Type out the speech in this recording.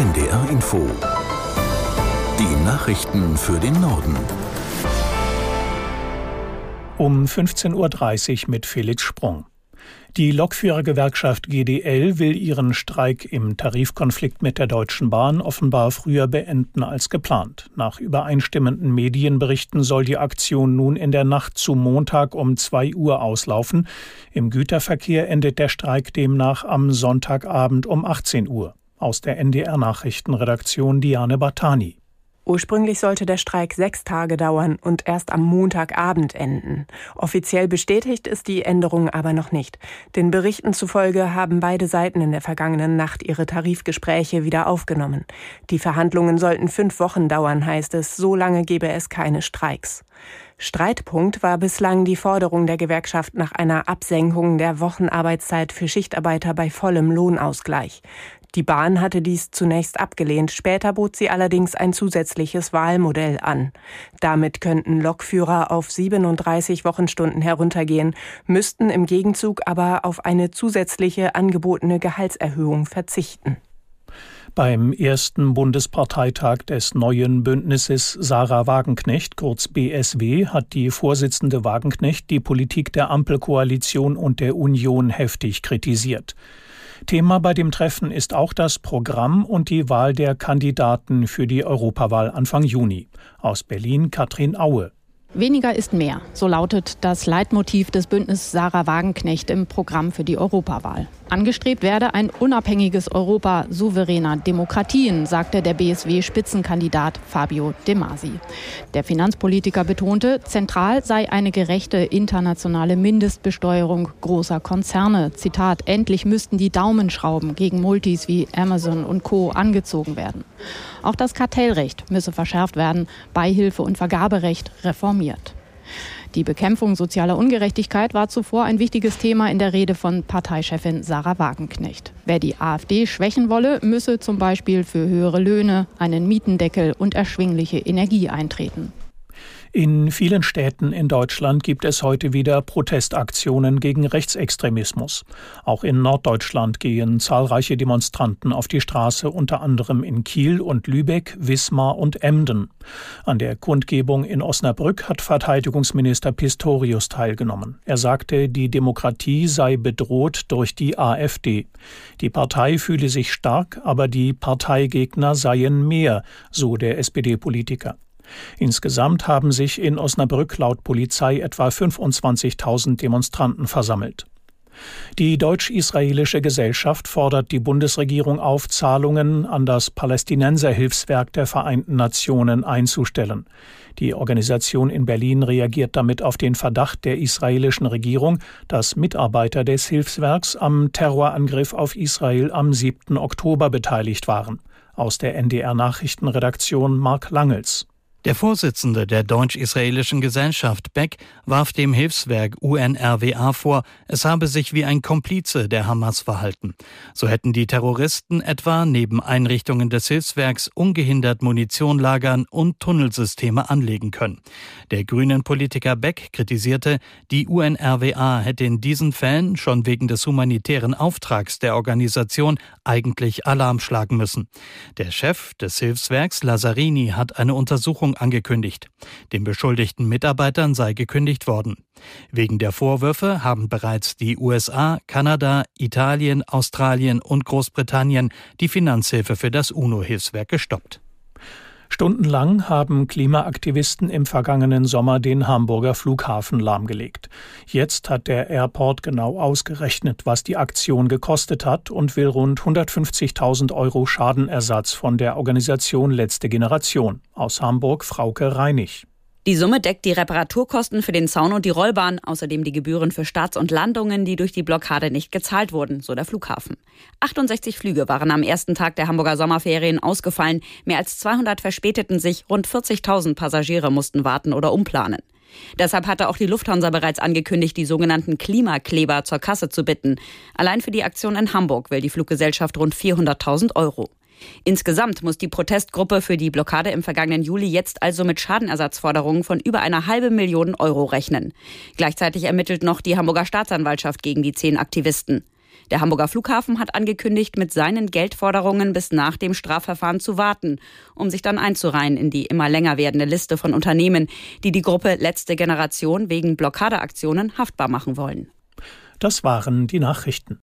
NDR Info. Die Nachrichten für den Norden. Um 15.30 Uhr mit Felix Sprung. Die Lokführergewerkschaft GDL will ihren Streik im Tarifkonflikt mit der Deutschen Bahn offenbar früher beenden als geplant. Nach übereinstimmenden Medienberichten soll die Aktion nun in der Nacht zu Montag um 2 Uhr auslaufen. Im Güterverkehr endet der Streik demnach am Sonntagabend um 18 Uhr. Aus der NDR Nachrichtenredaktion Diane Bartani. Ursprünglich sollte der Streik sechs Tage dauern und erst am Montagabend enden. Offiziell bestätigt ist die Änderung aber noch nicht. Den Berichten zufolge haben beide Seiten in der vergangenen Nacht ihre Tarifgespräche wieder aufgenommen. Die Verhandlungen sollten fünf Wochen dauern, heißt es. So lange gebe es keine Streiks. Streitpunkt war bislang die Forderung der Gewerkschaft nach einer Absenkung der Wochenarbeitszeit für Schichtarbeiter bei vollem Lohnausgleich. Die Bahn hatte dies zunächst abgelehnt, später bot sie allerdings ein zusätzliches Wahlmodell an. Damit könnten Lokführer auf 37 Wochenstunden heruntergehen, müssten im Gegenzug aber auf eine zusätzliche angebotene Gehaltserhöhung verzichten. Beim ersten Bundesparteitag des neuen Bündnisses Sarah Wagenknecht, kurz BSW, hat die Vorsitzende Wagenknecht die Politik der Ampelkoalition und der Union heftig kritisiert. Thema bei dem Treffen ist auch das Programm und die Wahl der Kandidaten für die Europawahl Anfang Juni. Aus Berlin Katrin Aue. Weniger ist mehr, so lautet das Leitmotiv des Bündnisses Sarah Wagenknecht im Programm für die Europawahl. Angestrebt werde ein unabhängiges Europa souveräner Demokratien, sagte der BSW-Spitzenkandidat Fabio De Masi. Der Finanzpolitiker betonte, zentral sei eine gerechte internationale Mindestbesteuerung großer Konzerne. Zitat, endlich müssten die Daumenschrauben gegen Multis wie Amazon und Co. angezogen werden. Auch das Kartellrecht müsse verschärft werden, Beihilfe und Vergaberecht reformiert. Die Bekämpfung sozialer Ungerechtigkeit war zuvor ein wichtiges Thema in der Rede von Parteichefin Sarah Wagenknecht. Wer die AfD schwächen wolle, müsse zum Beispiel für höhere Löhne, einen Mietendeckel und erschwingliche Energie eintreten. In vielen Städten in Deutschland gibt es heute wieder Protestaktionen gegen Rechtsextremismus. Auch in Norddeutschland gehen zahlreiche Demonstranten auf die Straße, unter anderem in Kiel und Lübeck, Wismar und Emden. An der Kundgebung in Osnabrück hat Verteidigungsminister Pistorius teilgenommen. Er sagte, die Demokratie sei bedroht durch die AfD. Die Partei fühle sich stark, aber die Parteigegner seien mehr, so der SPD-Politiker. Insgesamt haben sich in Osnabrück laut Polizei etwa 25.000 Demonstranten versammelt. Die deutsch-israelische Gesellschaft fordert die Bundesregierung auf, Zahlungen an das Palästinenserhilfswerk der Vereinten Nationen einzustellen. Die Organisation in Berlin reagiert damit auf den Verdacht der israelischen Regierung, dass Mitarbeiter des Hilfswerks am Terrorangriff auf Israel am 7. Oktober beteiligt waren. Aus der NDR Nachrichtenredaktion Mark Langels. Der Vorsitzende der deutsch-israelischen Gesellschaft Beck warf dem Hilfswerk UNRWA vor, es habe sich wie ein Komplize der Hamas verhalten. So hätten die Terroristen etwa neben Einrichtungen des Hilfswerks ungehindert Munition lagern und Tunnelsysteme anlegen können. Der grünen Politiker Beck kritisierte, die UNRWA hätte in diesen Fällen schon wegen des humanitären Auftrags der Organisation eigentlich Alarm schlagen müssen. Der Chef des Hilfswerks Lazzarini hat eine Untersuchung Kündigung angekündigt. Den beschuldigten Mitarbeitern sei gekündigt worden. Wegen der Vorwürfe haben bereits die USA, Kanada, Italien, Australien und Großbritannien die Finanzhilfe für das UNO-Hilfswerk gestoppt. Stundenlang haben Klimaaktivisten im vergangenen Sommer den Hamburger Flughafen lahmgelegt. Jetzt hat der Airport genau ausgerechnet, was die Aktion gekostet hat und will rund 150.000 Euro Schadenersatz von der Organisation Letzte Generation. Aus Hamburg Frauke Reinig. Die Summe deckt die Reparaturkosten für den Zaun und die Rollbahn, außerdem die Gebühren für Starts und Landungen, die durch die Blockade nicht gezahlt wurden, so der Flughafen. 68 Flüge waren am ersten Tag der Hamburger Sommerferien ausgefallen, mehr als 200 verspäteten sich, rund 40.000 Passagiere mussten warten oder umplanen. Deshalb hatte auch die Lufthansa bereits angekündigt, die sogenannten Klimakleber zur Kasse zu bitten. Allein für die Aktion in Hamburg will die Fluggesellschaft rund 400.000 Euro. Insgesamt muss die Protestgruppe für die Blockade im vergangenen Juli jetzt also mit Schadenersatzforderungen von über einer halben Million Euro rechnen. Gleichzeitig ermittelt noch die Hamburger Staatsanwaltschaft gegen die zehn Aktivisten. Der Hamburger Flughafen hat angekündigt, mit seinen Geldforderungen bis nach dem Strafverfahren zu warten, um sich dann einzureihen in die immer länger werdende Liste von Unternehmen, die die Gruppe Letzte Generation wegen Blockadeaktionen haftbar machen wollen. Das waren die Nachrichten.